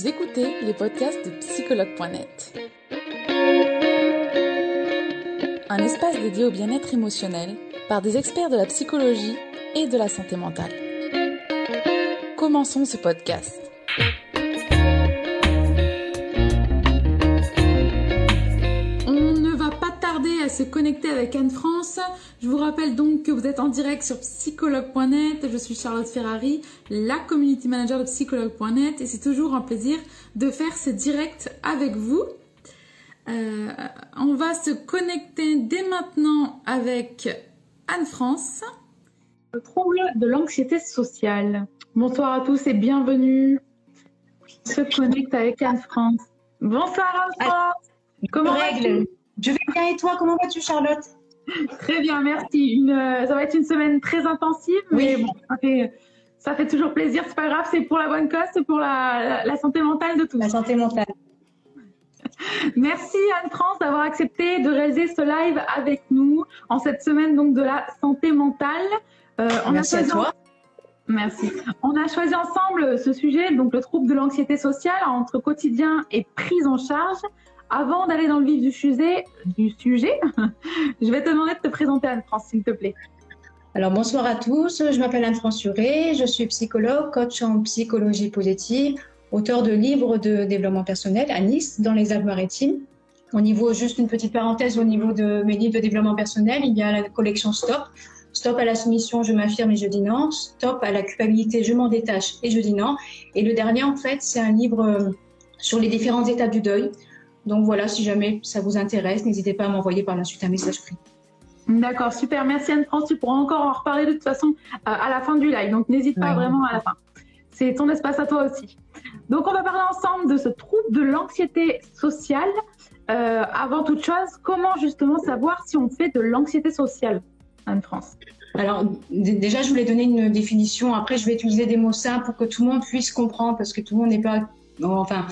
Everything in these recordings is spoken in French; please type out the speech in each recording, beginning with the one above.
Vous écoutez les podcasts de psychologue.net. Un espace dédié au bien-être émotionnel par des experts de la psychologie et de la santé mentale. Commençons ce podcast. se connecter avec Anne France. Je vous rappelle donc que vous êtes en direct sur psychologue.net. Je suis Charlotte Ferrari, la community manager de psychologue.net et c'est toujours un plaisir de faire ce direct avec vous. Euh, on va se connecter dès maintenant avec Anne France. Le trouble de l'anxiété sociale. Bonsoir à tous et bienvenue. On se connecte avec Anne France. Bonsoir Anne France. Comment vas-tu? Je vais bien et toi, comment vas-tu Charlotte? Très bien, merci. Euh, ça va être une semaine très intensive, mais bon, ça fait, toujours plaisir. C'est pas grave, c'est pour la bonne cause, c'est pour la, santé mentale de tous. La santé mentale. Merci Anne-France d'avoir accepté de réaliser ce live avec nous en cette semaine donc de la santé mentale. Euh, on merci a à toi. Merci. On a choisi ensemble ce sujet, donc le trouble de l'anxiété sociale entre quotidien et prise en charge. Avant d'aller dans le vif du sujet, du sujet je vais te demander de te présenter Anne-France, s'il te plaît. Alors bonsoir à tous, je m'appelle Anne-France Suré, je suis psychologue, coach en psychologie positive, auteur de livres de développement personnel à Nice, dans les Alpes-Maritimes. Au niveau, juste une petite parenthèse, au niveau de mes livres de développement personnel, il y a la collection Stop. Stop à la soumission, je m'affirme et je dis non. Stop à la culpabilité, je m'en détache et je dis non. Et le dernier, en fait, c'est un livre euh, sur les différentes étapes du deuil. Donc voilà, si jamais ça vous intéresse, n'hésitez pas à m'envoyer par la suite un message pris. D'accord, super. Merci Anne-France. Tu pourras encore en reparler de toute façon euh, à la fin du live. Donc n'hésite pas vraiment à la fin. C'est ton espace à toi aussi. Donc on va parler ensemble de ce trouble de l'anxiété sociale. Euh, avant toute chose, comment justement savoir si on fait de l'anxiété sociale, Anne-France? Alors, déjà, je voulais donner une définition. Après, je vais utiliser des mots simples pour que tout le monde puisse comprendre, parce que tout le monde n'est pas. Enfin,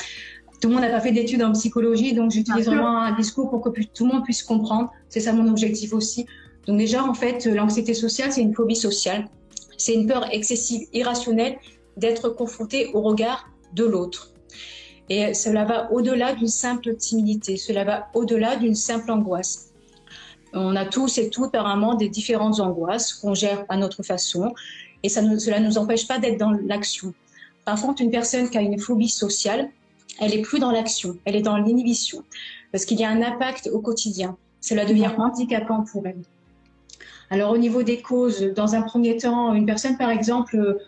tout le monde n'a pas fait d'études en psychologie, donc j'utilise vraiment un discours pour que tout le monde puisse comprendre. C'est ça mon objectif aussi. Donc déjà, en fait, l'anxiété sociale, c'est une phobie sociale. C'est une peur excessive, irrationnelle d'être confronté au regard de l'autre. Et cela va au-delà d'une simple timidité, cela va au-delà d'une simple angoisse. On a tous et toutes apparemment des différentes angoisses qu'on gère à notre façon et ça cela ne nous empêche pas d'être dans l'action. Par contre, une personne qui a une phobie sociale, elle est plus dans l'action, elle est dans l'inhibition, parce qu'il y a un impact au quotidien. Cela devient handicapant pour elle. Alors au niveau des causes, dans un premier temps, une personne par exemple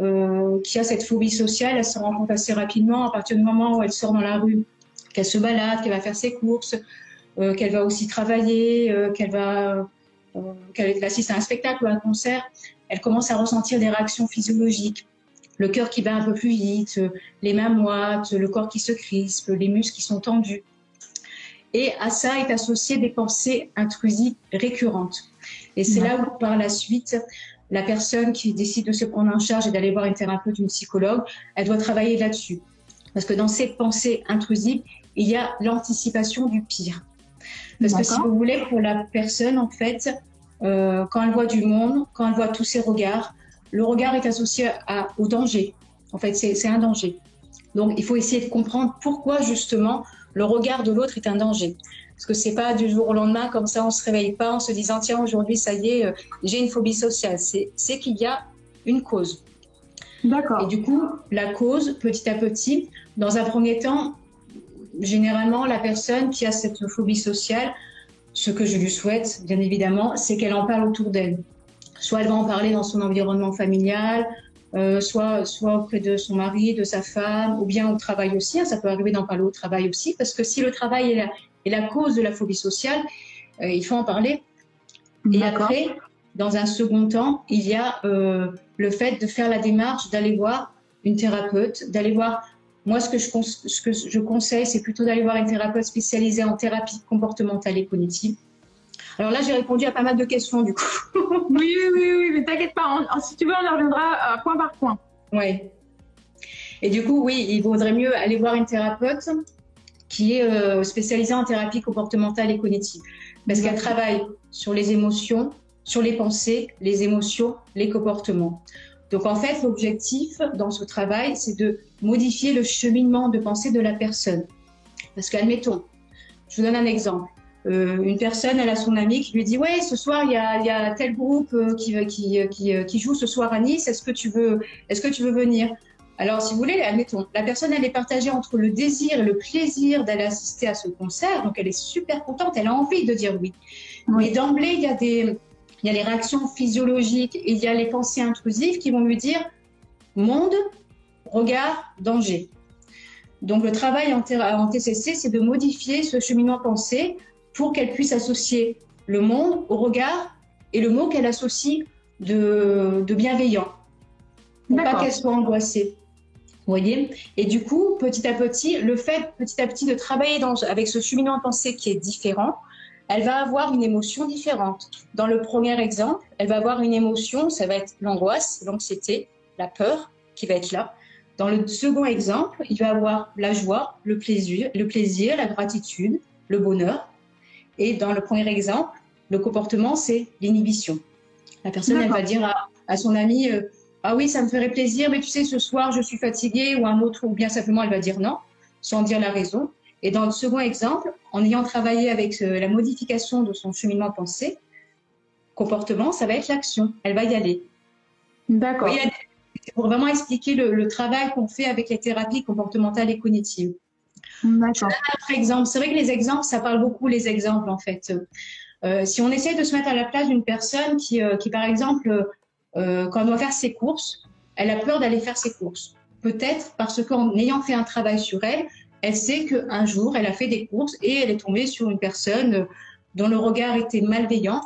euh, qui a cette phobie sociale, elle se rend compte assez rapidement à partir du moment où elle sort dans la rue, qu'elle se balade, qu'elle va faire ses courses, euh, qu'elle va aussi travailler, euh, qu'elle va qu'elle assiste à un spectacle ou à un concert, elle commence à ressentir des réactions physiologiques le cœur qui bat un peu plus vite, les mains moites, le corps qui se crispe, les muscles qui sont tendus. Et à ça est associé des pensées intrusives récurrentes. Et c'est là où, par la suite, la personne qui décide de se prendre en charge et d'aller voir une thérapeute, une psychologue, elle doit travailler là-dessus. Parce que dans ces pensées intrusives, il y a l'anticipation du pire. Parce que si vous voulez, pour la personne, en fait, euh, quand elle voit du monde, quand elle voit tous ces regards, le regard est associé au danger. En fait, c'est un danger. Donc, il faut essayer de comprendre pourquoi justement le regard de l'autre est un danger. Parce que c'est pas du jour au lendemain comme ça, on se réveille pas en se disant tiens aujourd'hui ça y est, euh, j'ai une phobie sociale. C'est qu'il y a une cause. D'accord. Et du coup, la cause, petit à petit, dans un premier temps, généralement la personne qui a cette phobie sociale, ce que je lui souhaite, bien évidemment, c'est qu'elle en parle autour d'elle. Soit elle va en parler dans son environnement familial, euh, soit, soit auprès de son mari, de sa femme, ou bien au travail aussi. Hein, ça peut arriver d'en parler au travail aussi, parce que si le travail est la, est la cause de la phobie sociale, euh, il faut en parler. Et après, dans un second temps, il y a euh, le fait de faire la démarche d'aller voir une thérapeute, d'aller voir. Moi, ce que je, ce que je conseille, c'est plutôt d'aller voir une thérapeute spécialisée en thérapie comportementale et cognitive alors là, j'ai répondu à pas mal de questions du coup. oui, oui, oui, oui, mais t'inquiète pas, si tu veux, on y reviendra euh, point par point. Oui. Et du coup, oui, il vaudrait mieux aller voir une thérapeute qui est euh, spécialisée en thérapie comportementale et cognitive, parce qu'elle travaille sur les émotions, sur les pensées, les émotions, les comportements. Donc en fait, l'objectif dans ce travail, c'est de modifier le cheminement de pensée de la personne. Parce qu'admettons, je vous donne un exemple. Euh, une personne, elle a son ami qui lui dit Ouais, ce soir, il y a, y a, tel groupe euh, qui, qui, qui, euh, qui, joue ce soir à Nice, est-ce que, tu veux, est-ce que tu veux venir? Alors, si vous voulez, admettons, la personne, elle est partagée entre le désir et le plaisir d'aller assister à ce concert, donc elle est super contente, elle a envie de dire oui. Mais d'emblée, il y a des, il y a les réactions physiologiques et il y a les pensées intrusives qui vont lui dire monde, regard, danger. Donc le travail en, TCC, c'est de modifier ce cheminement pensée pour qu'elle puisse associer le monde au regard et le mot qu'elle associe de, bienveillant. Pour pas qu'elle soit angoissée. Vous voyez? Et du coup, petit à petit, le fait petit à petit de travailler avec ce cheminement pensée qui est différent, elle va avoir une émotion différente. Dans le premier exemple, elle va avoir une émotion, ça va être l'angoisse, l'anxiété, la peur qui va être là. Dans le second exemple, il va avoir la joie, le plaisir, le plaisir, la gratitude, le bonheur. Et dans le premier exemple, le comportement, c'est l'inhibition. La personne, elle va dire à, son ami, euh, ah oui, ça me ferait plaisir, mais tu sais, ce soir, je suis fatiguée, ou un autre, ou bien simplement, elle va dire non, sans dire la raison. Et dans le second exemple, en ayant travaillé avec euh, la modification de son cheminement pensée, comportement, ça va être l'action. Elle va y aller. D'accord. Pour vraiment expliquer le, travail qu'on fait avec les thérapies comportementales et cognitives. D'accord. Un exemple. C'est vrai que les exemples, ça parle beaucoup les exemples en fait. Euh, si on essaie de se mettre à la place d'une personne qui, euh, qui, par exemple, quand elle doit faire ses courses, elle a peur d'aller faire ses courses. Peut-être parce qu'en ayant fait un travail sur elle, elle sait qu'un jour, elle a fait des courses et elle est tombée sur une personne dont le regard était malveillant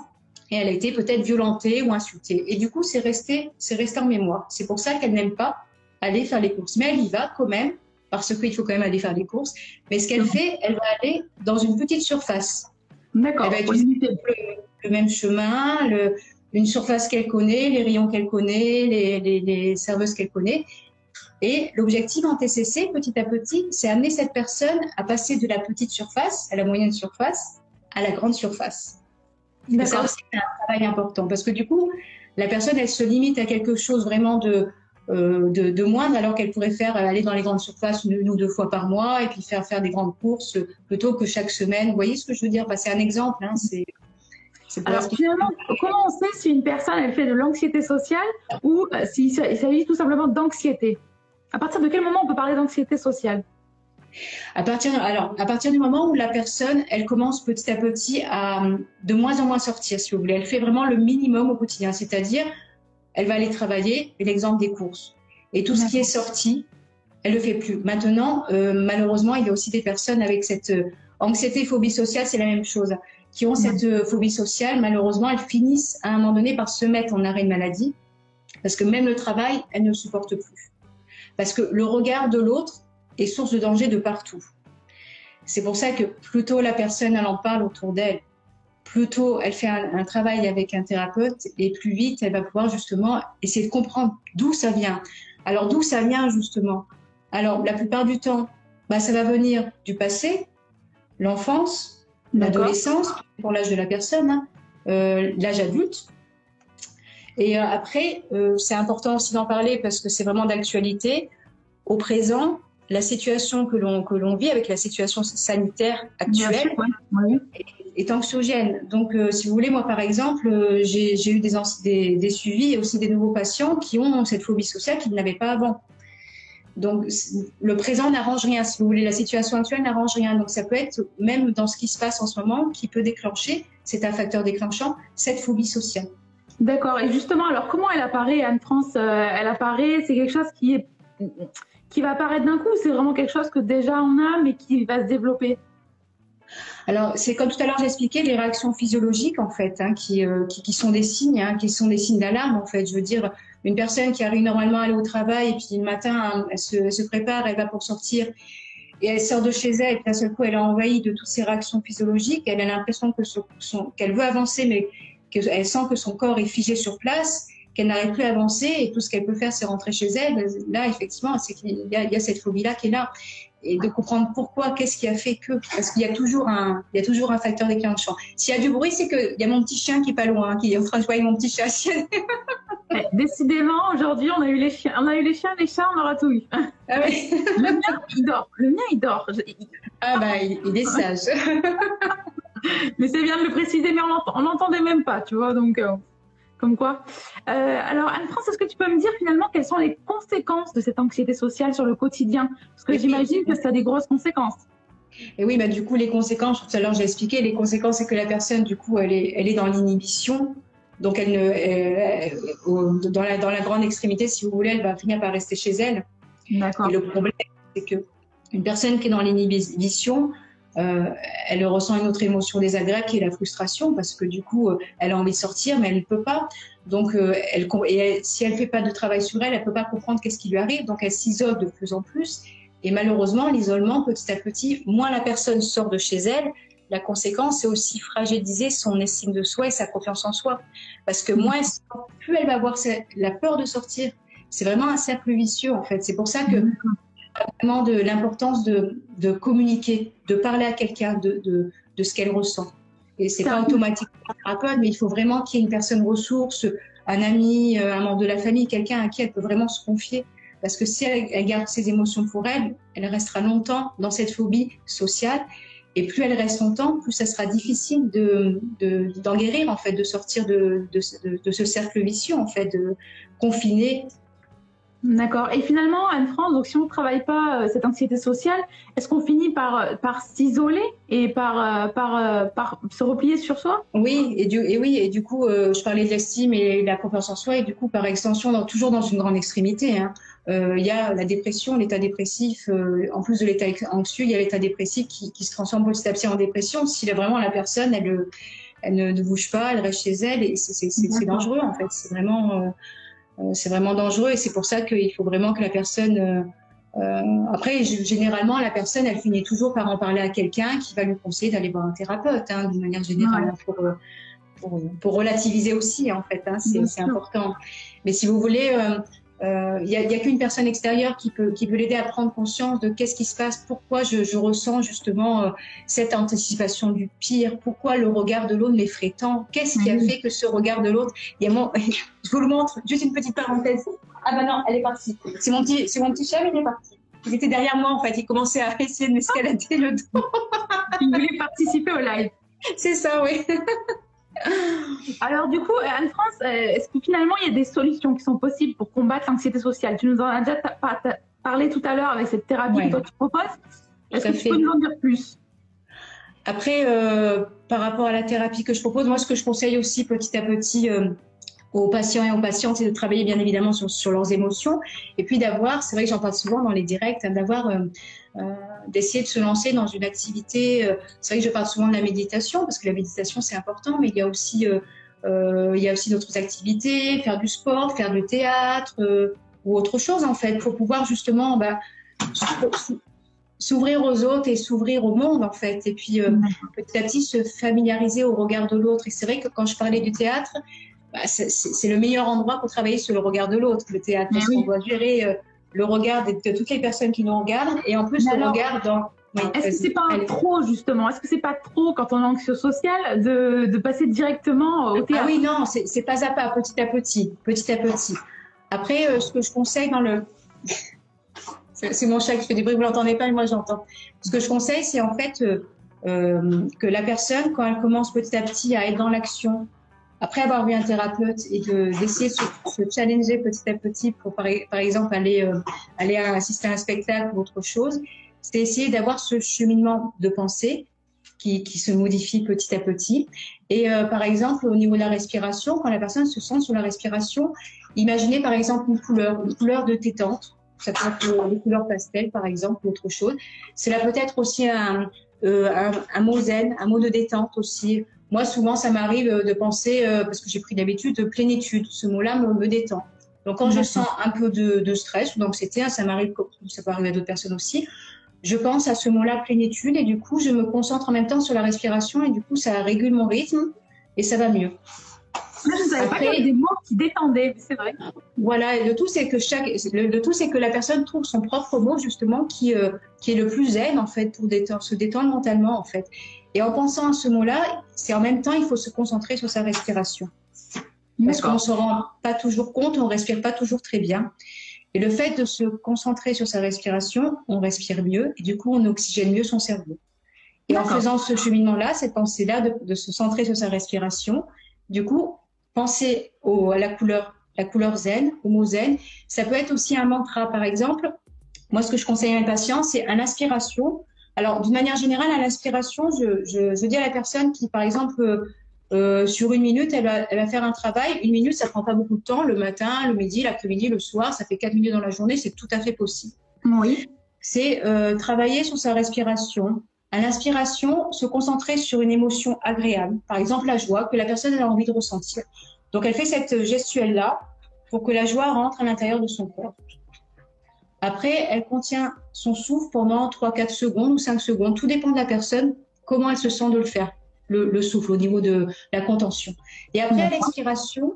et elle a été peut-être violentée ou insultée. Et du coup, c'est resté, c'est resté en mémoire. C'est pour ça qu'elle n'aime pas aller faire les courses. Mais elle y va quand même, parce qu'il faut quand même aller faire les courses. Mais ce qu'elle fait, elle va aller dans une petite surface. D'accord. Elle va utiliser le, même chemin, le, une surface qu'elle connaît, les rayons qu'elle connaît, les, les, les serveuses qu'elle connaît. Et l'objectif en TCC, petit à petit, c'est amener cette personne à passer de la petite surface à la moyenne surface à la grande surface. Ça aussi, c'est un travail important parce que du coup, la personne, elle se limite à quelque chose vraiment de, euh, de, moindre alors qu'elle pourrait faire aller dans les grandes surfaces une, ou deux fois par mois et puis faire faire des grandes courses plutôt que chaque semaine. Vous voyez ce que je veux dire? C'est un exemple. Hein, c'est alors finalement, comment on sait si une personne elle fait de l'anxiété sociale ou euh, s'il s'agit tout simplement d'anxiété? À partir de quel moment on peut parler d'anxiété sociale? À partir, alors, à partir du moment où la personne, elle commence petit à petit à de moins en moins sortir, si vous voulez. Elle fait vraiment le minimum au quotidien, c'est-à-dire, elle va aller travailler, l'exemple des courses. Et tout ce qui est sorti, elle le fait plus. Maintenant, euh, malheureusement, il y a aussi des personnes avec cette euh, anxiété, phobie sociale, c'est la même chose, qui ont cette euh, phobie sociale. Malheureusement, elles finissent à un moment donné par se mettre en arrêt de maladie, parce que même le travail, elles ne supportent plus. Parce que le regard de l'autre est source de danger de partout. C'est pour ça que plus tôt la personne elle en parle autour d'elle, plus tôt elle fait un, travail avec un thérapeute et plus vite elle va pouvoir justement essayer de comprendre d'où ça vient. Alors d'où ça vient justement? Alors la plupart du temps, bah, ça va venir du passé, l'enfance, l'adolescence, pour l'âge de la personne, hein, euh, l'âge adulte, et euh, après, euh, c'est important aussi d'en parler parce que c'est vraiment d'actualité. Au présent, la situation que l'on que l'on vit avec la situation sanitaire actuelle est, anxiogène. Donc, euh, si vous voulez, moi par exemple, j'ai eu des, des, des, suivis et aussi des nouveaux patients qui ont cette phobie sociale qu'ils n'avaient pas avant. Donc, le présent n'arrange rien. Si vous voulez, la situation actuelle n'arrange rien. Donc, ça peut être même dans ce qui se passe en ce moment qui peut déclencher, c'est un facteur déclenchant, cette phobie sociale. D'accord. Et justement, alors comment elle apparaît, Anne-France? Euh, Elle apparaît, c'est quelque chose qui, est, qui va apparaître d'un coup C'est vraiment quelque chose que déjà on a, mais qui va se développer alors, c'est comme tout à l'heure j'expliquais les réactions physiologiques en fait, hein, qui, euh, qui, qui, sont des signes, hein, qui sont des signes d'alarme en fait. Je veux dire, une personne qui arrive normalement à aller au travail et puis le matin, elle, se, prépare, elle va pour sortir et elle sort de chez elle et d'un seul coup elle est envahie de toutes ces réactions physiologiques. Elle a l'impression que qu'elle veut avancer mais qu'elle sent que son corps est figé sur place, qu'elle n'arrive plus à avancer et tout ce qu'elle peut faire, c'est rentrer chez elle. Là, effectivement, c'est qu'il y, a cette phobie-là qui est là. et de comprendre pourquoi, qu'est-ce qui a fait que, parce qu'il y a toujours un, il y a toujours un facteur déclenchant. S'il y a du bruit, c'est qu'il y a mon petit chien qui est pas loin, qui est en train de jouer mon petit chat. décidément, aujourd'hui, on a eu les chiens, on a eu les chiens, les chats, on aura tout eu. Ah le mien, il dort. Le mien, il dort. Ah bah, il, est sage. mais c'est bien de le préciser, mais on l'entendait même pas, tu vois, donc. Euh, comme quoi. Euh, alors, Anne-France, est-ce que tu peux me dire finalement quelles sont les conséquences de cette anxiété sociale sur le quotidien? Parce que j'imagine que ça a des grosses conséquences. Et oui, bah, du coup, les conséquences, tout à l'heure j'ai expliqué, les conséquences, c'est que la personne, du coup, elle est, elle est dans l'inhibition. Donc, elle ne, dans, la, dans la grande extrémité, si vous voulez, elle va finir par rester chez elle. D'accord. Et le problème, c'est que une personne qui est dans l'inhibition, euh, elle ressent une autre émotion désagréable qui est la frustration parce que du coup, euh, elle a envie de sortir, mais elle ne peut pas. Donc, euh, elle, et si elle fait pas de travail sur elle, elle peut pas comprendre qu'est-ce qui lui arrive. Donc, elle s'isole de plus en plus. Et malheureusement, l'isolement, petit à petit, moins la personne sort de chez elle, la conséquence, c'est aussi fragiliser son estime de soi et sa confiance en soi. Parce que moins, plus elle va avoir la peur de sortir. C'est vraiment un cercle vicieux, en fait. C'est pour ça que vraiment de l'importance de, de, communiquer, de parler à quelqu'un de, de, de, ce qu'elle ressent. Et c'est pas automatique un thérapeute, mais il faut vraiment qu'il y ait une personne ressource, un ami, euh, un membre de la famille, quelqu'un à qui elle peut vraiment se confier. Parce que si elle, garde ses émotions pour elle, elle restera longtemps dans cette phobie sociale. Et plus elle reste longtemps, plus ça sera difficile de, d'en guérir, en fait, de sortir de, de, de, ce cercle vicieux, en fait, de confiner D'accord. Et finalement, Anne-France, donc si on ne travaille pas euh, cette anxiété sociale, est-ce qu'on finit par, euh, par s'isoler et par, euh, par, par se replier sur soi? Oui, et, du, et oui, et du coup, je parlais de l'estime et de la confiance en soi, et du coup, par extension, dans, toujours dans une grande extrémité. Hein. Il y a la dépression, l'état dépressif, en plus de l'état anxieux, il y a l'état dépressif qui, qui, se transforme petit à petit en dépression. Si vraiment la personne, elle, elle ne bouge pas, elle reste chez elle, et c'est dangereux en fait. C'est vraiment euh, c'est vraiment dangereux et c'est pour ça qu'il faut vraiment que la personne euh, euh, après, généralement, la personne, elle finit toujours par en parler à quelqu'un qui va lui conseiller d'aller voir un thérapeute, hein, d'une manière générale, pour, pour, pour, relativiser aussi, en fait. Hein, c'est important. Mais si vous voulez, il euh, n'y a, a qu'une personne extérieure qui peut, qui peut l'aider à prendre conscience de qu'est-ce qui se passe, pourquoi je, je ressens justement euh, cette anticipation du pire, pourquoi le regard de l'autre m'effraie tant, qu'est-ce qui a fait que ce regard de l'autre, il y a mon, je vous le montre, juste une petite parenthèse. Ah ben non, elle est partie. C'est mon petit, c'est mon petit mais il est parti. Il était derrière moi en fait, il commençait à essayer de m'escalader le dos. il voulait participer au live. C'est ça, oui. Alors du coup, Anne-France, euh, est-ce que finalement il y a des solutions qui sont possibles pour combattre l'anxiété sociale? Tu nous en as déjà parlé tout à l'heure avec cette thérapie que toi tu proposes. Est-ce que tu peux nous en dire plus? Après, euh, par rapport à la thérapie que je propose, moi ce que je conseille aussi petit à petit euh, aux patients et aux patientes, c'est de travailler bien évidemment sur, sur leurs émotions et puis d'avoir, c'est vrai que j'en parle souvent dans les directs, hein, d'avoir euh, d'essayer de se lancer dans une activité. Euh, c'est vrai que je parle souvent de la méditation parce que la méditation c'est important, mais il y a aussi euh, il y a aussi d'autres activités, faire du sport, faire du théâtre ou autre chose en fait, pour pouvoir justement bah, s'ouvrir aux autres et s'ouvrir au monde en fait, et puis petit à petit se familiariser au regard de l'autre. Et c'est vrai que quand je parlais du théâtre, bah, c'est le meilleur endroit pour travailler sur le regard de l'autre, le théâtre, parce qu'on doit gérer le regard de, toutes les personnes qui nous regardent et en plus le regard dans. Est-ce que c'est pas un trop justement? Est-ce que c'est pas trop quand on est anxieux social de, de passer directement au ah théâtre? Ah oui, non, c'est pas à pas, petit à petit, petit à petit. Après, euh, ce que je conseille dans le. c'est mon chat qui fait des bruits, vous l'entendez pas, mais moi j'entends. Ce que je conseille, c'est en fait euh, euh, que la personne, quand elle commence petit à petit à être dans l'action, après avoir vu un thérapeute et d'essayer de, se, challenger petit à petit pour, par, exemple, aller, euh, aller assister à un spectacle ou autre chose, c'est essayer d'avoir ce cheminement de pensée qui, qui, se modifie petit à petit. Et euh, par exemple, au niveau de la respiration, quand la personne se sent sur la respiration, imaginez par exemple une couleur, une couleur de détente. Ça peut être les couleurs pastel, par exemple, ou autre chose. Cela peut être aussi euh, un, un mot zen, un mot de détente aussi, moi, souvent, ça m'arrive euh, de penser, euh, parce que j'ai pris d'habitude, de plénitude. Ce mot-là me, détend. Donc, quand je sens un peu de, stress ou d'anxiété, ça m'arrive, ça peut arriver à d'autres personnes aussi, je pense à ce mot-là plénitude et du coup, je me concentre en même temps sur la respiration et du coup, ça régule mon rythme et ça va mieux. je ne savais pas qu'il y avait des mots qui détendaient, c'est vrai. Voilà, le tout c'est que chaque, le, tout c'est que la personne trouve son propre mot justement qui, euh, qui est le plus zen en fait pour se détendre mentalement en fait. Et en pensant à ce mot-là, c'est en même temps il faut se concentrer sur sa respiration. Parce qu'on ne se rend pas toujours compte, on respire pas toujours très bien. Et le fait de se concentrer sur sa respiration, on respire mieux et du coup on oxygène mieux son cerveau. Et en faisant ce cheminement-là, cette pensée-là de, se centrer sur sa respiration, du coup, penser à la couleur, la couleur zen, au mot zen, ça peut être aussi un mantra. Par exemple, moi, ce que je conseille à mes patients, c'est à l'inspiration. Alors, d'une manière générale, à l'inspiration, je, je, dis à la personne qui, par exemple, euh, sur une minute, elle va, elle va, faire un travail. Une minute, ça prend pas beaucoup de temps. Le matin, le midi, l'après-midi, le soir, ça fait quatre minutes dans la journée. C'est tout à fait possible. Oui. C'est euh, travailler sur sa respiration, à l'inspiration, se concentrer sur une émotion agréable, par exemple la joie que la personne a envie de ressentir. Donc elle fait cette gestuelle-là pour que la joie rentre à l'intérieur de son corps. Après, elle contient son souffle pendant 3-4 secondes ou 5 secondes. Tout dépend de la personne, comment elle se sent de le faire, le, souffle au niveau de la contention. Et après, à l'expiration,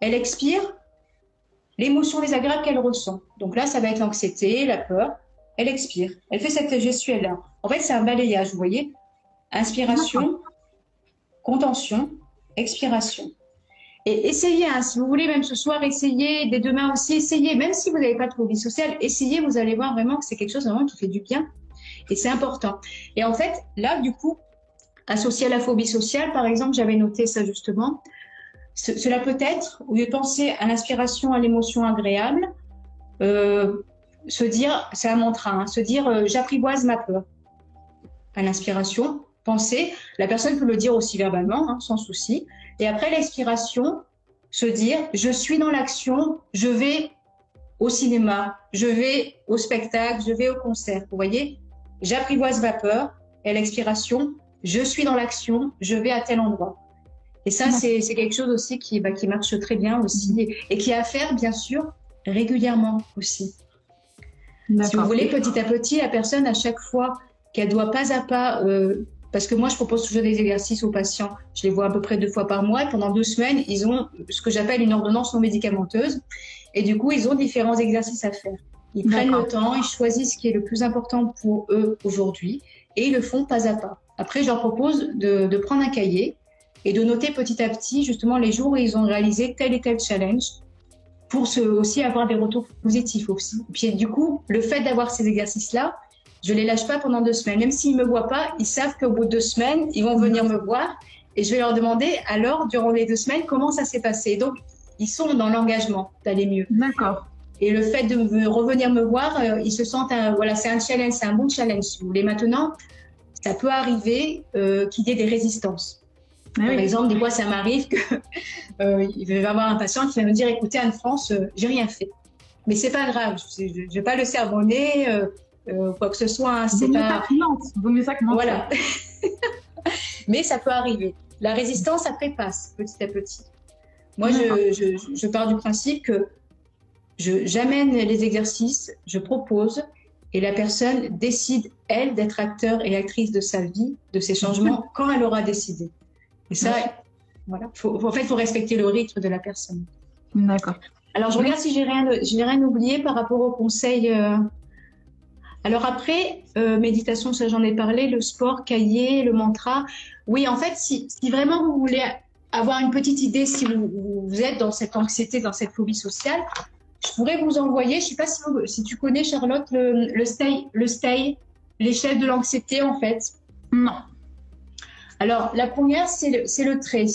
elle expire l'émotion désagréable qu'elle ressent. Donc là, ça va être l'anxiété, la peur. Elle expire. Elle fait cette gestuelle-là. En fait, c'est un balayage, vous voyez Inspiration, contention, expiration. Et essayez, hein, si vous voulez, même ce soir, essayez, dès demain aussi, essayez, même si vous n'avez pas de phobie sociale, essayez, vous allez voir vraiment que c'est quelque chose vraiment qui fait du bien. Et c'est important. Et en fait, là, du coup, associé à la phobie sociale, par exemple, j'avais noté ça justement, cela peut être, au lieu de penser à l'inspiration, à l'émotion agréable, euh, se dire, c'est un mantra, hein, se dire euh, j'apprivoise ma peur à l'inspiration, penser, la personne peut le dire aussi verbalement, hein, sans souci, et après l'expiration, se dire je suis dans l'action, je vais au cinéma, je vais au spectacle, je vais au concert. Vous voyez, j'apprivoise ma peur, et l'expiration, je suis dans l'action, je vais à tel endroit. Et ça, c'est quelque chose aussi qui, bah, qui marche très bien aussi, et qui a à faire, bien sûr, régulièrement aussi. Si vous voulez, petit à petit, la personne, à chaque fois qu'elle doit pas à pas, euh, parce que moi, je propose toujours des exercices aux patients. Je les vois à peu près deux fois par mois. Et pendant deux semaines, ils ont ce que j'appelle une ordonnance non médicamenteuse. Et du coup, ils ont différents exercices à faire. Ils prennent le temps, ils choisissent ce qui est le plus important pour eux aujourd'hui et ils le font pas à pas. Après, je leur propose de, de prendre un cahier et de noter petit à petit justement les jours où ils ont réalisé tel et tel challenge pour aussi avoir des retours positifs aussi. Et puis du coup, le fait d'avoir ces exercices-là, je les lâche pas pendant deux semaines. Même s'ils me voient pas, ils savent qu'au bout de deux semaines, ils vont venir me voir et je vais leur demander alors durant les deux semaines comment ça s'est passé. Donc ils sont dans l'engagement d'aller mieux. D'accord. Et le fait de revenir me voir, euh, ils se sentent voilà c'est un challenge, c'est un bon challenge si vous voulez. Maintenant, ça peut arriver euh, qu'il y ait des résistances. Ah Par exemple, des fois, ça m'arrive qu'il euh, va y avoir un patient qui va me dire écoutez, Anne-France, j'ai rien fait. Mais c'est pas grave, je ne vais pas le sermonner, euh, quoi que ce soit. Hein, c'est pas. Vaut mieux ça que Voilà. Mais ça peut arriver. La résistance, après, passe petit à petit. Moi, je, je, je, pars du principe que j'amène les exercices, je propose, et la personne décide, elle, d'être acteur et actrice de sa vie, de ses changements, quand elle aura décidé. Et ça, voilà. en fait, il faut respecter le rythme de la personne. D'accord. Alors, je regarde si j'ai rien, rien oublié par rapport au conseil. Euh. Alors après, euh, méditation, ça j'en ai parlé, le sport, cahier, le mantra. Oui, en fait, si, si vraiment vous voulez avoir une petite idée, si vous, vous, êtes dans cette anxiété, dans cette phobie sociale, je pourrais vous envoyer, je sais pas si, si tu connais Charlotte, le, le stay, le stay, l'échelle de l'anxiété en fait. Non. Alors, la première, c'est le, le trait.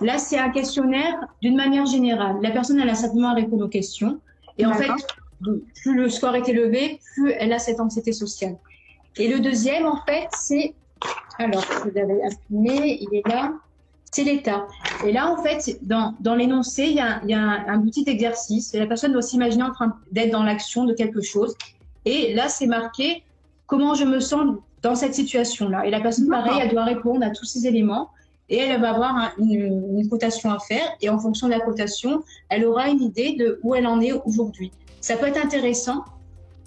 Là, c'est un questionnaire d'une manière générale. La personne, elle a simplement à répondre aux questions. Et en fait, plus le score est élevé, plus elle a cette anxiété sociale. Et le deuxième, en fait, c'est. Alors, vous l'avez imprimé, il est là. C'est l'état. Et là, en fait, dans, dans l'énoncé, il y a, il y a un, un, petit exercice. La personne doit s'imaginer en train d'être dans l'action de quelque chose. Et là, c'est marqué comment je me sens dans cette situation-là. Et la personne, pareil, elle doit répondre à tous ces éléments et elle va avoir une, une, cotation à faire. Et en fonction de la cotation, elle aura une idée de où elle en est aujourd'hui. Ça peut être intéressant.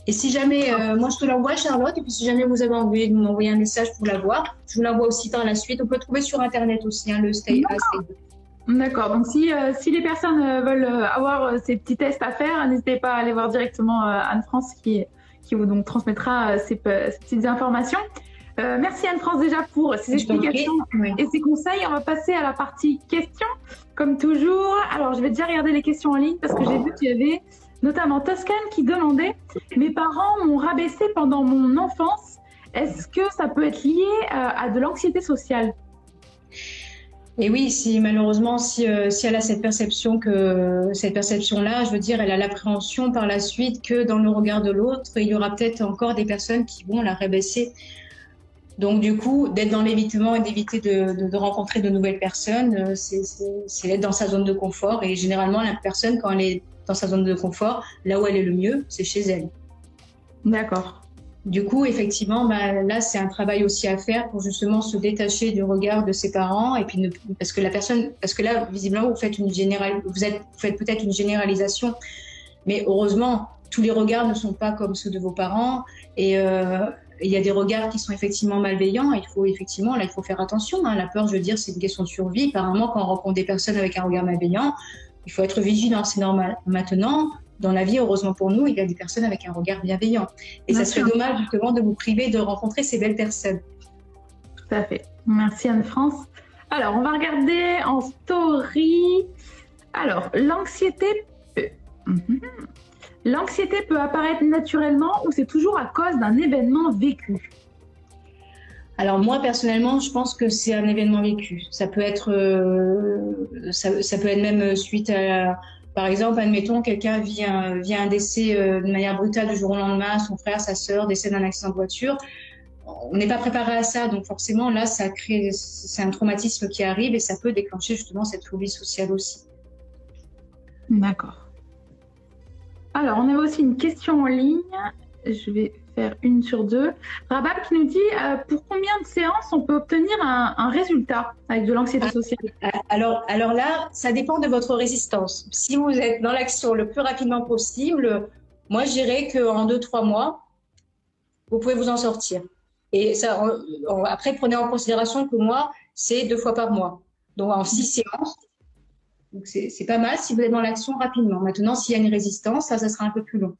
Et si jamais, euh, moi je te l'envoie Charlotte, et puis si jamais vous avez envie de m'envoyer un message pour la voir, je vous l'envoie aussi par la suite. On peut trouver sur Internet aussi hein, le Stay, D'accord. Donc, si, si les personnes veulent avoir ces petits tests à faire, n'hésitez pas à aller voir directement Anne-France qui, qui vous donc transmettra ces, petites informations. merci Anne-France déjà pour ces explications et ces conseils. On va passer à la partie questions, comme toujours. Alors, je vais déjà regarder les questions en ligne parce que j'ai vu qu'il y avait notamment Toscane qui demandait Mes parents m'ont rabaissé pendant mon enfance. Est-ce que ça peut être lié à, de l'anxiété sociale? Et oui, si malheureusement, si, euh, si elle a cette perception que cette perception-là, je veux dire, elle a l'appréhension par la suite que dans le regard de l'autre, il y aura peut-être encore des personnes qui vont la rabaisser. Donc du coup, d'être dans l'évitement et d'éviter de, de, rencontrer de nouvelles personnes, euh, c'est être dans sa zone de confort. Et généralement, la personne, quand elle est dans sa zone de confort, là où elle est le mieux, c'est chez elle. D'accord. Du coup, effectivement, bah, là, c'est un travail aussi à faire pour justement se détacher du regard de ses parents et puis ne, parce que la personne, parce que là, visiblement, vous faites une général, vous, êtes, vous faites peut-être une généralisation, mais heureusement, tous les regards ne sont pas comme ceux de vos parents et euh, il y a des regards qui sont effectivement malveillants. Il faut effectivement, là, il faut faire attention. Hein. La peur, je veux dire, c'est une question de survie. Apparemment, quand on rencontre des personnes avec un regard malveillant, il faut être vigilant, c'est normal. Maintenant, dans la vie, heureusement pour nous, il y a des personnes avec un regard bienveillant. Et ça serait dommage justement de vous priver de rencontrer ces belles personnes. Tout à fait. Merci Anne-France. Alors, on va regarder en story. Alors, l'anxiété peut... Mhm. L'anxiété peut apparaître naturellement ou c'est toujours à cause d'un événement vécu? Alors moi personnellement, je pense que c'est un événement vécu. Ça peut être, euh, ça, peut être même suite à, par exemple, admettons quelqu'un vit un, un décès euh, de manière brutale du jour au lendemain, son frère, sa sœur décèdent d'un accident de voiture. On n'est pas préparé à ça, donc forcément là, ça crée, c'est un traumatisme qui arrive et ça peut déclencher justement cette phobie sociale aussi. D'accord. Alors, on a aussi une question en ligne. Je vais une sur deux. Rabab qui nous dit euh, pour combien de séances on peut obtenir un, résultat avec de l'anxiété ah, sociale? alors, alors là, ça dépend de votre résistance. Si vous êtes dans l'action le plus rapidement possible, moi je dirais qu'en deux, trois mois, vous pouvez vous en sortir. Et ça, après, prenez en considération que moi, c'est deux fois par mois. Donc en six séances, c'est pas mal si vous êtes dans l'action rapidement. Maintenant, s'il y a une résistance, ça, ça sera un peu plus long.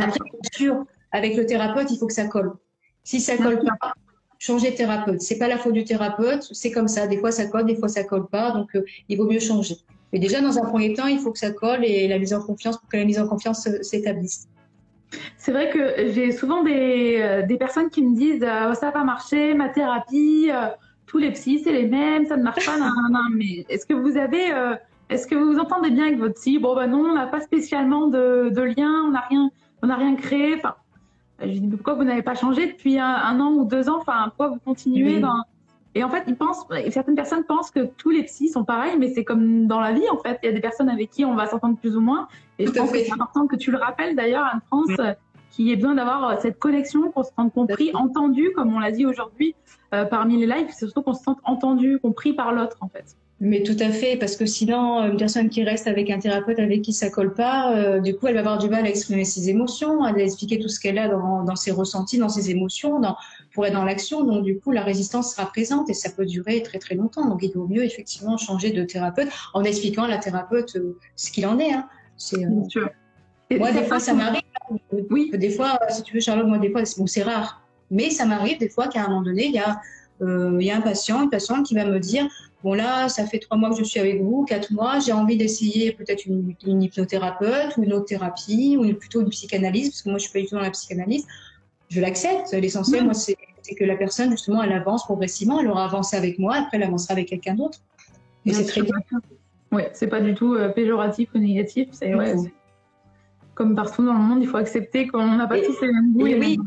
Après, bien sûr, avec le thérapeute, il faut que ça colle. Si ça colle pas, changez de thérapeute. C'est pas la faute du thérapeute, c'est comme ça. Des fois ça colle, des fois ça colle pas, donc euh, il vaut mieux changer. Mais déjà dans un premier temps, il faut que ça colle et la mise en confiance pour que la mise en confiance s'établisse. C'est vrai que j'ai souvent des, euh, des, personnes qui me disent euh, ça va pas marcher, ma thérapie, tous les psys c'est les mêmes, ça ne marche pas. non, non, Mais est-ce que vous avez, est-ce que vous vous entendez bien avec votre psy? Bon ben non, on n'a pas spécialement de, de lien, on n'a rien, on n'a rien créé. Enfin, je dis pourquoi vous n'avez pas changé depuis un, an ou deux ans? Enfin, pourquoi vous continuez dans... Et en fait, ils pensent, certaines personnes pensent que tous les psys sont pareils, mais c'est comme dans la vie en fait. Il y a des personnes avec qui on va s'entendre plus ou moins. Et je pense que c'est important que tu le rappelles d'ailleurs, Anne-France, qu'il y ait besoin d'avoir euh, cette connexion pour se rendre compris, entendu, comme on l'a dit aujourd'hui euh, parmi les lives. C'est surtout qu'on se sente entendu, compris par l'autre en fait. Mais tout à fait, parce que sinon, une personne qui reste avec un thérapeute avec qui ça colle pas, euh, du coup, elle va avoir du mal à exprimer ses émotions, à expliquer tout ce qu'elle a dans, dans, ses ressentis, dans ses émotions, dans, pour être dans l'action. Donc, du coup, la résistance sera présente et ça peut durer très très longtemps. Donc, il vaut mieux effectivement changer de thérapeute en expliquant à la thérapeute euh, ce qu'il en est. Hein. C'est, euh... Moi, des fois, ça m'arrive. Oui. Des fois, si tu veux, Charlotte, moi, des fois, bon, c'est rare. Mais ça m'arrive des fois qu'à un moment donné, il y a, euh, il y a un patient, une patiente qui va me dire bon là, ça fait trois mois que je suis avec vous, quatre mois, j'ai envie d'essayer peut-être une, hypnothérapeute ou une autre thérapie ou plutôt une psychanalyse, parce que moi je suis pas du tout dans la psychanalyse. Je l'accepte. L'essentiel, moi, c'est que la personne, justement, elle avance progressivement, elle aura avancé avec moi, après elle avancera avec quelqu'un d'autre. Et c'est très bien. Oui, c'est pas du tout euh, péjoratif ou négatif. C'est comme partout dans le monde, il faut accepter qu'on n'a pas tous les mêmes goûts. oui,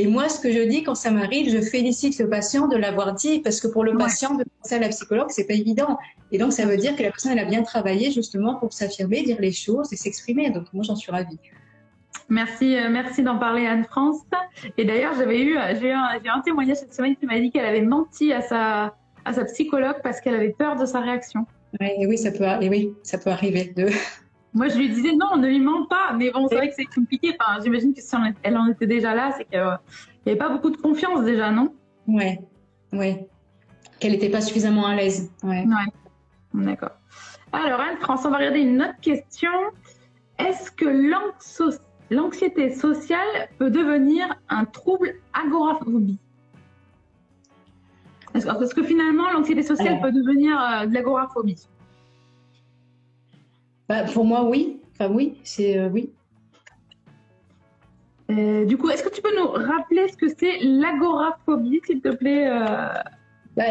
et moi, ce que je dis quand ça m'arrive, je félicite le patient de l'avoir dit, parce que pour le patient, de penser à la psychologue, c'est pas évident. Et donc, ça veut dire que la personne, elle a bien travaillé justement pour s'affirmer, dire les choses et s'exprimer. Donc, moi, j'en suis ravie. Merci, euh, merci d'en parler Anne-France. Et d'ailleurs, j'avais eu, j'ai eu, un, un, témoignage cette semaine qui m'a dit qu'elle avait menti à sa, à sa psychologue parce qu'elle avait peur de sa réaction. et oui, ça peut, et oui, ça peut arriver. De... Moi, je lui disais non, ne lui ment pas. Mais bon, c'est vrai que c'est compliqué. Enfin, j'imagine que si elle en était déjà là, c'est qu'il n'y avait pas beaucoup de confiance déjà, non? Ouais, ouais. Qu'elle n'était pas suffisamment à l'aise. Ouais. D'accord. Alors, Anne-France, on va regarder une autre question. Est-ce que l'anxiété sociale peut devenir un trouble agoraphobie? Est-ce que finalement, l'anxiété sociale peut devenir euh, de l'agoraphobie bah, Pour moi, oui. Enfin, oui, c'est euh, oui. Euh, du coup, est-ce que tu peux nous rappeler ce que c'est l'agoraphobie, s'il te plaît bah,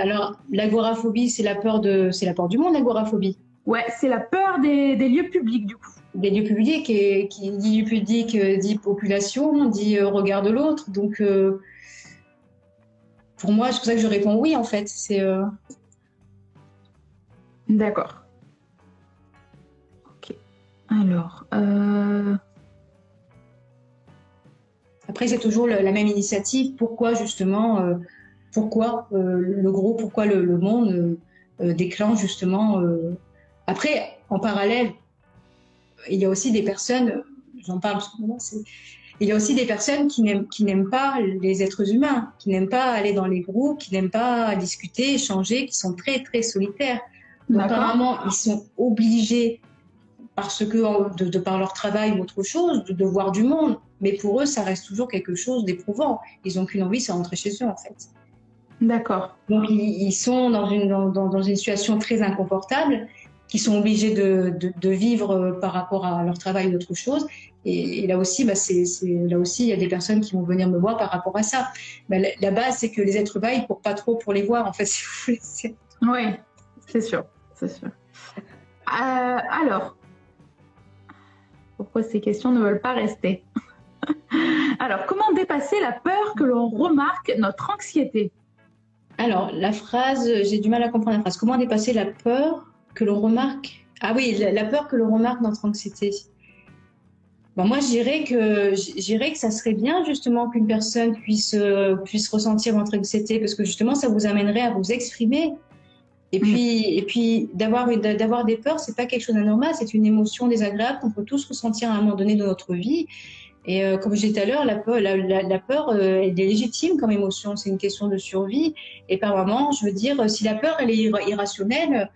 Alors, l'agoraphobie, c'est la peur de, c'est la peur du monde, l'agoraphobie. Ouais, c'est la peur des, lieux publics, du coup. Des lieux publics, et qui dit lieu public euh, dit population, dit euh, regard de l'autre. Donc, euh, pour moi, c'est pour ça que je réponds oui, en fait. C'est. D'accord. Alors. Après, c'est toujours la même initiative. Pourquoi, justement, pourquoi le groupe, pourquoi le monde déclenche, justement après, en parallèle, il y a aussi des personnes, j'en parle il y a aussi des personnes qui n'aiment, qui n'aiment pas les êtres humains, qui n'aiment pas aller dans les groupes, qui n'aiment pas discuter, échanger, qui sont très, très solitaires. Donc, apparemment, ils sont obligés, parce que, de, par leur travail ou autre chose, de, voir du monde. Mais pour eux, ça reste toujours quelque chose d'éprouvant. Ils n'ont qu'une envie, c'est rentrer chez eux, en fait. D'accord. Donc, ils, sont dans une, dans, dans une situation très inconfortable qui sont obligés de, de, vivre euh, par rapport à leur travail ou autre chose. Et, là aussi, bah, c'est, là aussi, il y a des personnes qui vont venir me voir par rapport à ça. Bah, la, base, c'est que les êtres humains, ils ne courent pas trop pour les voir, en fait, si vous voulez. Oui, c'est sûr, c'est sûr. Euh, alors, pourquoi ces questions ne veulent pas rester Alors, comment dépasser la peur que l'on remarque notre anxiété? Alors, la phrase, j'ai du mal à comprendre la phrase. Comment dépasser la peur que l'on remarque? Ah oui, la, peur que l'on remarque notre anxiété. Bon, moi, je dirais que, j'irais que ça serait bien justement qu'une personne puisse, euh, puisse ressentir votre anxiété parce que justement, ça vous amènerait à vous exprimer. Et puis, et puis d'avoir, d'avoir des peurs, c'est pas quelque chose d'anormal, c'est une émotion désagréable qu'on peut tous ressentir à un moment donné de notre vie. Et euh, comme je disais tout à l'heure, la peur, la, la, peur euh, elle est légitime comme émotion, c'est une question de survie. Et par moment, je veux dire, si la peur elle est irrationnelle,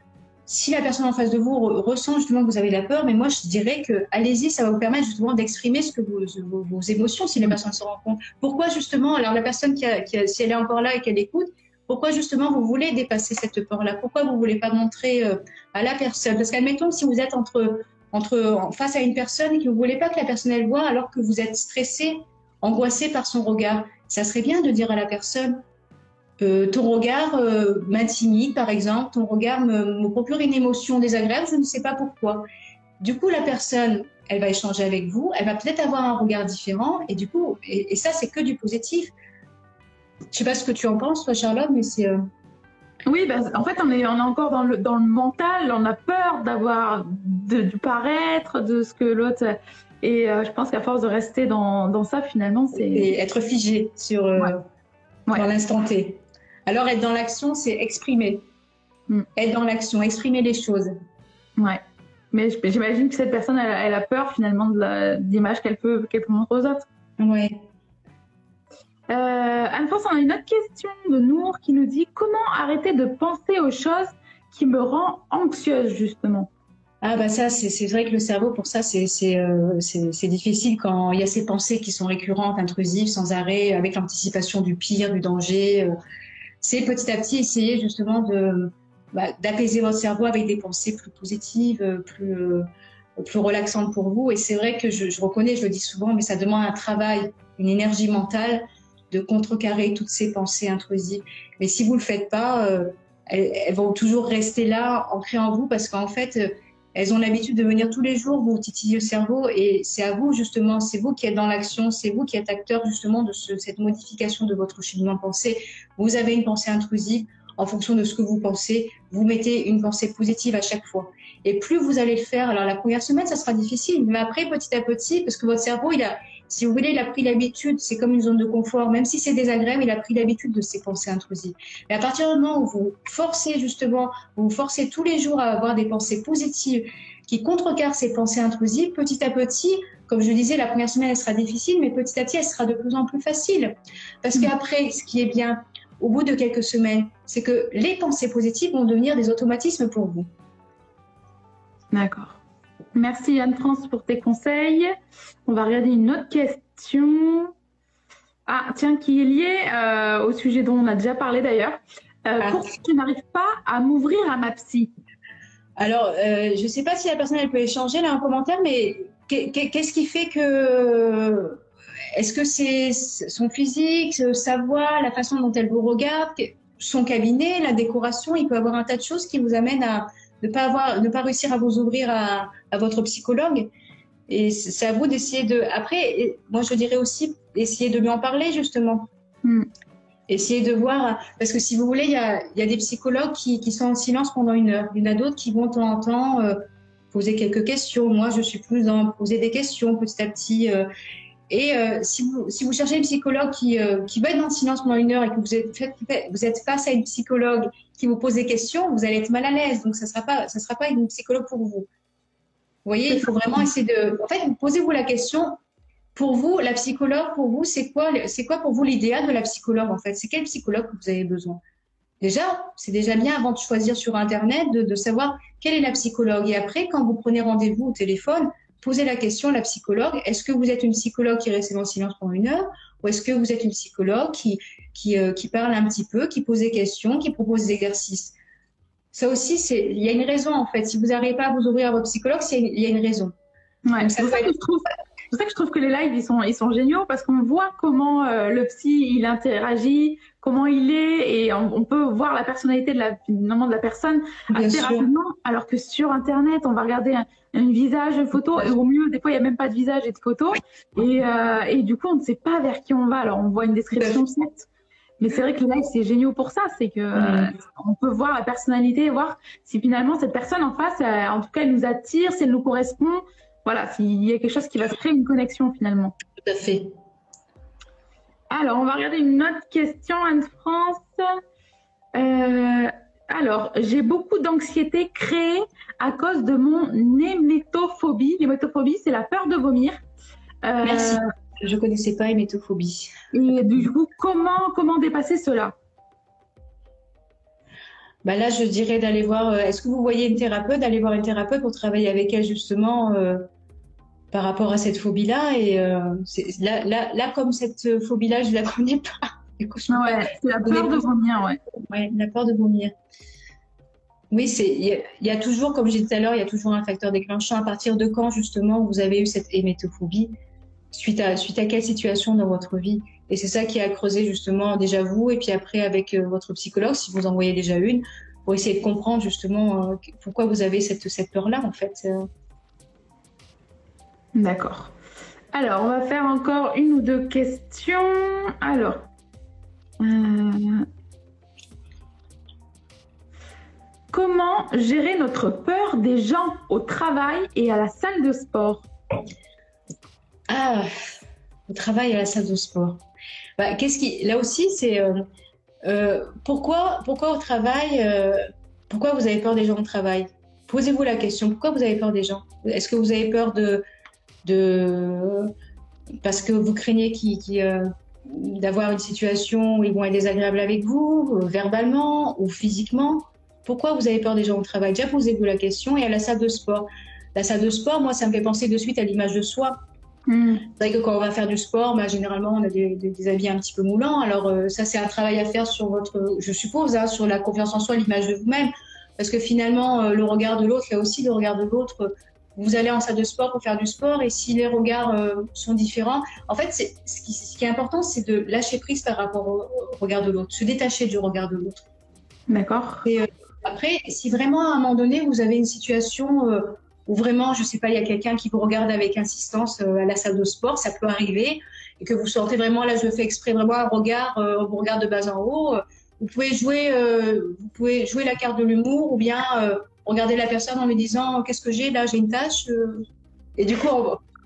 si la personne en face de vous ressent justement que vous avez la peur, mais moi je dirais que allez-y, ça va vous permettre justement d'exprimer ce que vos, vos, émotions si la personne se rend compte. Pourquoi justement, alors la personne qui, a, si elle est encore là et qu'elle écoute, pourquoi justement vous voulez dépasser cette peur-là? Pourquoi vous voulez pas montrer euh, à la personne? Parce qu'admettons si vous êtes face à une personne et que vous voulez pas que la personne elle voit alors que vous êtes stressé, angoissé par son regard, ça serait bien de dire à la personne euh, ton regard euh, m'intimide, par exemple, ton regard me, procure une émotion désagréable, je ne sais pas pourquoi. Du coup, la personne, elle va échanger avec vous, elle va peut-être avoir un regard différent, et du coup, et, ça, c'est que du positif. Je sais pas ce que tu en penses, toi, Charlotte, mais c'est. Euh, oui, ben, en fait, on est, on est encore dans le, dans le mental, on a peur d'avoir, de, paraître, de ce que l'autre. Et je pense qu'à force de rester dans, dans ça, finalement, c'est. Et être figé sur. Dans l'instant T. Alors, être dans l'action, c'est exprimer. Hmm. Être dans l'action, exprimer les choses. Ouais. Mais j'imagine que cette personne, elle, a peur finalement de l'image qu'elle peut, qu'elle peut montrer aux autres. Oui. Euh, Anne-France, on a une autre question de Nour qui nous dit comment arrêter de penser aux choses qui me rendent anxieuse justement? Ah bah ça, c'est vrai que le cerveau, pour ça, euh, c'est difficile quand il y a ces pensées qui sont récurrentes, intrusives, sans arrêt, avec l'anticipation du pire, du danger. Euh, c'est petit à petit essayer justement bah, d'apaiser votre cerveau avec des pensées plus positives, plus euh, plus relaxantes pour vous. Et c'est vrai que je, reconnais, je le dis souvent, mais ça demande un travail, une énergie mentale de contrecarrer toutes ces pensées intrusives. Mais si vous le faites pas, euh, elles, elles, vont toujours rester là, ancrées en vous, parce qu'en fait, euh, elles ont l'habitude de venir tous les jours vous titiller le cerveau et c'est à vous justement, c'est vous qui êtes dans l'action, c'est vous qui êtes acteur justement de cette modification de votre cheminement de pensée. Vous avez une pensée intrusive en fonction de ce que vous pensez, vous mettez une pensée positive à chaque fois. Et plus vous allez le faire, alors la première semaine, ça sera difficile, mais après, petit à petit, parce que votre cerveau, il a, si vous voulez, il a pris l'habitude, c'est comme une zone de confort, même si c'est désagréable, il a pris l'habitude de ces pensées intrusives. Mais à partir du moment où vous forcez justement, vous, vous forcez tous les jours à avoir des pensées positives qui contrecarrent ces pensées intrusives, petit à petit, comme je disais, la première semaine, elle sera difficile, mais petit à petit, elle sera de plus en plus facile. Parce mmh. qu'après, ce qui est bien, au bout de quelques semaines. C'est que les pensées positives vont devenir des automatismes pour vous. D'accord. Merci Anne-France pour tes conseils. On va regarder une autre question. Ah, tiens, qui est liée euh, au sujet dont on a déjà parlé d'ailleurs. Euh, ah. Pourquoi tu n'arrives pas à m'ouvrir à ma psy? Alors, euh, je ne sais pas si la personne elle peut échanger là en commentaire, mais qu'est-ce qui fait que est-ce que c'est son physique, sa voix, la façon dont elle vous regarde, son cabinet, la décoration? Il peut y avoir un tas de choses qui vous amènent à ne pas, avoir, ne pas réussir à vous ouvrir à, votre psychologue. Et c'est à vous d'essayer de. Après, moi je dirais aussi essayer de lui en parler justement. Hmm. Essayer de voir, parce que si vous voulez, il y a, y a, des psychologues qui, qui, sont en silence pendant une heure. Il y en a d'autres qui vont de temps en temps euh, poser quelques questions. Moi, je suis plus dans poser des questions petit à petit. Euh, et euh, si, vous, si vous cherchez un psychologue qui, euh, qui va être en silence pendant une heure et que vous êtes, vous êtes face à une psychologue qui vous pose des questions, vous allez être mal à l'aise. Donc, ça ne sera, pas, sera pas une psychologue pour vous. Vous voyez, il faut vraiment essayer de. En fait, posez-vous la question. Pour vous, la psychologue, pour vous, c'est quoi, c'est quoi pour vous l'idéal de la psychologue en fait? C'est quel psychologue que vous avez besoin? Déjà, c'est déjà bien avant de choisir sur Internet de savoir quelle est la psychologue. Et après, quand vous prenez rendez-vous au téléphone, poser la question à la psychologue, est-ce que vous êtes une psychologue qui reste en silence pendant une heure ou est-ce que vous êtes une psychologue qui, qui, euh, qui, parle un petit peu, qui pose des questions, qui propose des exercices? Ça aussi, il y a une raison en fait. Si vous n'arrivez pas à vous ouvrir à votre psychologue, il y a une raison. Ouais, c'est pour, ça que je trouve que les lives ils sont, ils sont géniaux parce qu'on voit comment euh, le psy il interagit, comment il est et on, peut voir la personnalité de la, de la personne assez rapidement. Alors que sur Internet, on va regarder un, un visage, une photo, et au mieux, des fois, il n'y a même pas de visage et de photo. Et, euh, et, du coup, on ne sait pas vers qui on va. Alors, on voit une description certes. Mais c'est vrai que le live, c'est génial pour ça. C'est que euh, on peut voir la personnalité voir si finalement cette personne en face, en tout cas, elle nous attire, si elle nous correspond. Voilà, s'il y a quelque chose qui va se créer une connexion finalement. Tout à fait. Alors, on va regarder une autre question, Anne-France. Euh, alors, j'ai beaucoup d'anxiété créée à cause de mon hémétophobie. L'hémétophobie, c'est la peur de vomir. Euh, Merci. Je ne connaissais pas hémétophobie. Et du coup, comment, comment dépasser cela? Bah là, je dirais d'aller voir. Euh, est-ce que vous voyez une thérapeute, d'aller voir une thérapeute pour travailler avec elle justement euh, par rapport à cette phobie-là. Et là, là, là, comme cette phobie-là, je la connais pas. ouais, c'est la peur de vomir, ouais. Ouais, la peur de vomir. Oui, il y, a toujours, comme j'ai dit tout à l'heure, il y a toujours un facteur déclenchant. À partir de quand, justement, vous avez eu cette hémétophobie? Suite à, suite à quelle situation dans votre vie? Et c'est ça qui a creusé, justement, déjà vous, et puis après, avec euh, votre psychologue, si vous en voyez déjà une, pour essayer de comprendre, justement, euh, pourquoi vous avez cette, cette peur-là, en fait. Euh. D'accord. Alors, on va faire encore une ou deux questions. Alors, Comment gérer notre peur des gens au travail et à la salle de sport? Ah, au travail et à la salle de sport. Bah, qu'est-ce qui, là aussi, c'est euh, euh, pourquoi, pourquoi au travail, euh, pourquoi vous avez peur des gens au travail? Posez-vous la question. Pourquoi vous avez peur des gens? Est-ce que vous avez peur de, de parce que vous craignez d'avoir une situation où ils vont être désagréables avec vous, verbalement ou physiquement pourquoi vous avez peur des gens au travail? Déjà, posez-vous la question. Et à la salle de sport. La salle de sport, moi, ça me fait penser de suite à l'image de soi. Hmm. C'est vrai que quand on va faire du sport, bah, généralement, on a des, habits un petit peu moulants. Alors, euh, ça, c'est un travail à faire sur votre, je suppose, hein, sur la confiance en soi, l'image de vous-même. Parce que finalement, euh, le regard de l'autre, il y a aussi le regard de l'autre. Vous allez en salle de sport pour faire du sport et si les regards euh, sont différents, en fait, ce qui, ce qui, est important, c'est de lâcher prise par rapport au, regard de l'autre, se détacher du regard de l'autre. D'accord. Après, si vraiment à un moment donné, vous avez une situation euh, où vraiment, je ne sais pas, il y a quelqu'un qui vous regarde avec insistance euh, à la salle de sport, ça peut arriver, et que vous sortez vraiment, là je fais exprès vraiment un regard, euh, vous regard de bas en haut, vous pouvez jouer, vous pouvez jouer la carte de l'humour ou bien regarder la personne en lui disant qu'est-ce que j'ai là, j'ai une tâche, et du coup,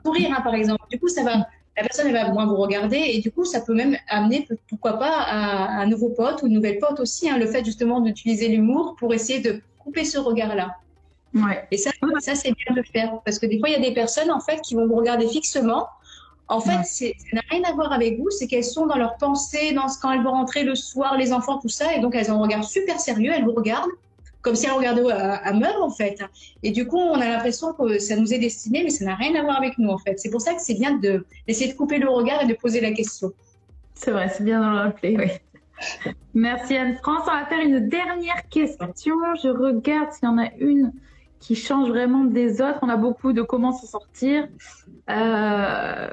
sourire hein, par exemple. Du coup, ça va, la personne elle va moins vous regarder et du coup ça peut même amener pourquoi pas à, un nouveau pote ou une nouvelle pote aussi hein, le fait justement d'utiliser l'humour pour essayer de couper ce regard là ouais. et ça ça c'est bien de le faire parce que des fois il y a des personnes en fait qui vont vous regarder fixement. En fait, ça n'a rien à voir avec vous, c'est qu'elles sont dans leur pensée, dans ce, quand elles vont rentrer le soir, les enfants, tout ça, et donc elles ont un regard super sérieux, elles vous regardent comme si elles regardaient à, à meurtre, en fait. Et du coup, on a l'impression que ça nous est destiné, mais ça n'a rien à voir avec nous, en fait. C'est pour ça que c'est bien d'essayer de, couper le regard et de poser la question. C'est vrai, c'est bien de le rappeler, oui. Merci Anne-France. On va faire une dernière question. Je regarde s'il y en a une qui change vraiment des autres. On a beaucoup de comment s'en sortir. Euh,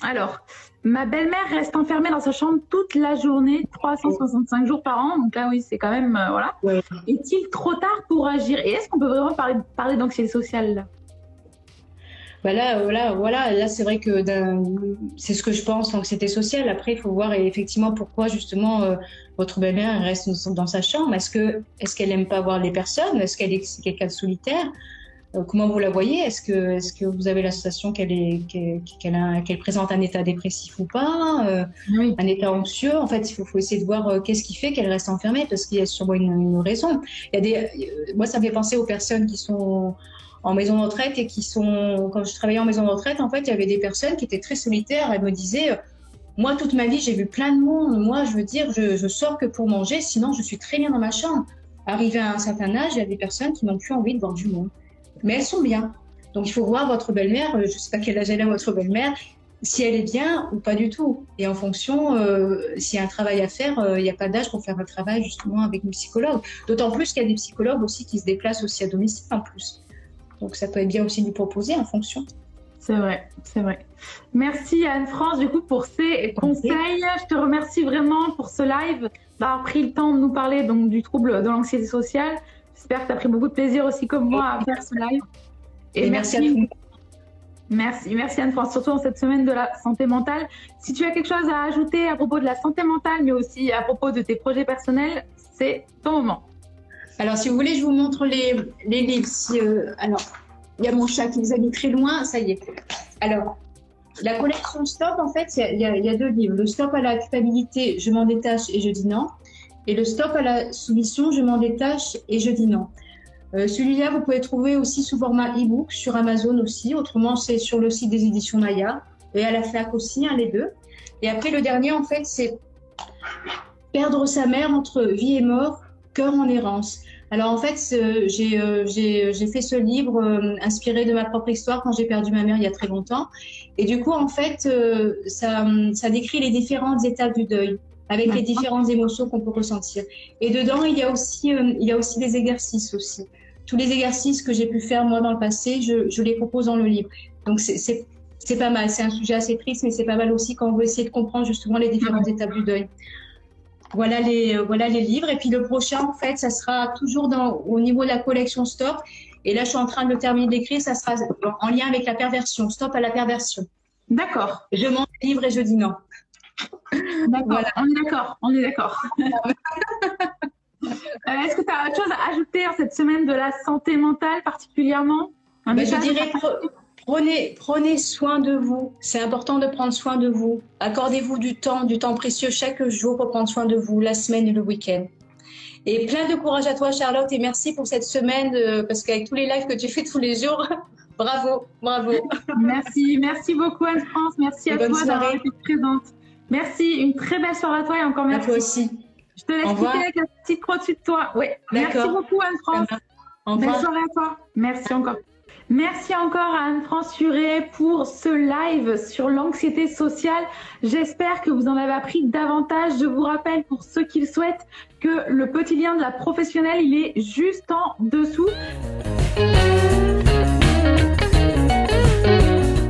alors, ma belle-mère reste enfermée dans sa chambre toute la journée, 365 jours par an. Donc là, oui, c'est quand même euh, voilà. Est-il trop tard pour agir? Et est-ce qu'on peut vraiment parler, parler d'anxiété sociale là? Bah là, voilà, voilà, là c'est vrai que c'est ce que je pense, l'anxiété sociale. Après, il faut voir effectivement pourquoi justement euh, votre belle-mère reste dans sa chambre. Est-ce que est-ce qu'elle aime pas voir les personnes? Est-ce qu'elle est quelqu'un de solitaire? euh, Comment vous la voyez? Est-ce que vous avez la sensation qu'elle présente un état dépressif ou pas euh, Un état anxieux? En fait, il faut, faut essayer de voir qu'est-ce qui fait qu'elle reste enfermée parce qu'il y a sûrement une, une raison. Il y a des, moi, ça me fait penser aux personnes qui sont en maison de retraite et qui sont, quand je travaillais en maison de retraite, en fait, il y avait des personnes qui étaient très solitaires. Elles me disaient, euh, moi, toute ma vie, j'ai vu plein de monde. Moi, je veux dire, je, je, sors que pour manger, sinon je suis très bien dans ma chambre. Arrivé à un certain âge, il y a des personnes qui n'ont plus envie de voir du monde. Mais elles sont bien. Donc, il faut voir votre belle-mère, euh, je ne sais pas quel âge elle a, votre belle-mère, si elle est bien ou pas du tout. Et en fonction, euh, s'il y a un travail à faire, euh, il n'y a pas d'âge pour faire un travail justement avec une psychologue. D'autant plus qu'il y a des psychologues aussi qui se déplacent aussi à domicile en plus. Donc ça peut être bien aussi de lui proposer en fonction. C'est vrai, c'est vrai. Merci Anne-France du coup pour ces conseils. Je te remercie vraiment pour ce live, d'avoir pris le temps de nous parler donc du trouble de l'anxiété sociale. J'espère que tu as pris beaucoup de plaisir aussi comme moi à faire ce live. Et, merci, à vous. Merci, merci Anne-France, surtout en cette semaine de la santé mentale. Si tu as quelque chose à ajouter à propos de la santé mentale, mais aussi à propos de tes projets personnels, c'est ton moment. Alors, si vous voulez, je vous montre les, les livres. Euh, alors, il y a mon chat qui nous a mis très loin, ça y est. Alors, la collection Stop, en fait, il y, a, deux livres. Le Stop à la culpabilité, je m'en détache et je dis non. Et le Stop à la soumission, je m'en détache et je dis non. Euh, celui-là, vous pouvez trouver aussi sous format e-book sur Amazon aussi. Autrement, c'est sur le site des éditions Maya et à la FNAC aussi, hein, les deux. Et après, le dernier, en fait, c'est Perdre sa mère entre vie et mort, cœur en errance. Alors en fait, euh, j'ai fait ce livre euh, inspiré de ma propre histoire quand j'ai perdu ma mère il y a très longtemps. Et du coup, en fait, ça décrit les différentes étapes du deuil avec les différentes émotions qu'on peut ressentir. Et dedans, il y a aussi, il y a aussi des exercices aussi. Tous les exercices que j'ai pu faire moi dans le passé, je, je les propose dans le livre. Donc c'est pas mal. C'est un sujet assez triste, mais c'est pas mal aussi quand on veut essayer de comprendre justement les différentes étapes du deuil. Voilà les, euh, voilà les livres. Et puis le prochain, en fait, ça sera toujours dans, au niveau de la collection Stop. Et là, je suis en train de le terminer d'écrire. Ça sera en lien avec la perversion. Stop à la perversion. D'accord. Je monte le livre et je dis non. D'accord. On est d'accord. On est d'accord. Euh, est-ce que tu as autre chose à ajouter en cette semaine de la santé mentale particulièrement? Bah, Je dirais Prenez, prenez soin de vous. C'est important de prendre soin de vous. Accordez-vous du temps, du temps précieux chaque jour pour prendre soin de vous, la semaine et le week-end. Et plein de courage à toi, Charlotte, et merci pour cette semaine, euh, parce qu'avec tous les lives que tu fais tous les jours, bravo, bravo. Merci, merci beaucoup, Anne-France. Merci à toi d'avoir été présente. Merci, une très belle soirée à toi et encore merci. À toi aussi. Je te laisse quitter avec la petite croix dessus de toi. Merci beaucoup, Anne-France. Belle soirée à toi. Merci encore. Merci encore à Anne-France Furet pour ce live sur l'anxiété sociale. J'espère que vous en avez appris davantage. Je vous rappelle pour ceux qui le souhaitent que le petit lien de la professionnelle, il est juste en dessous.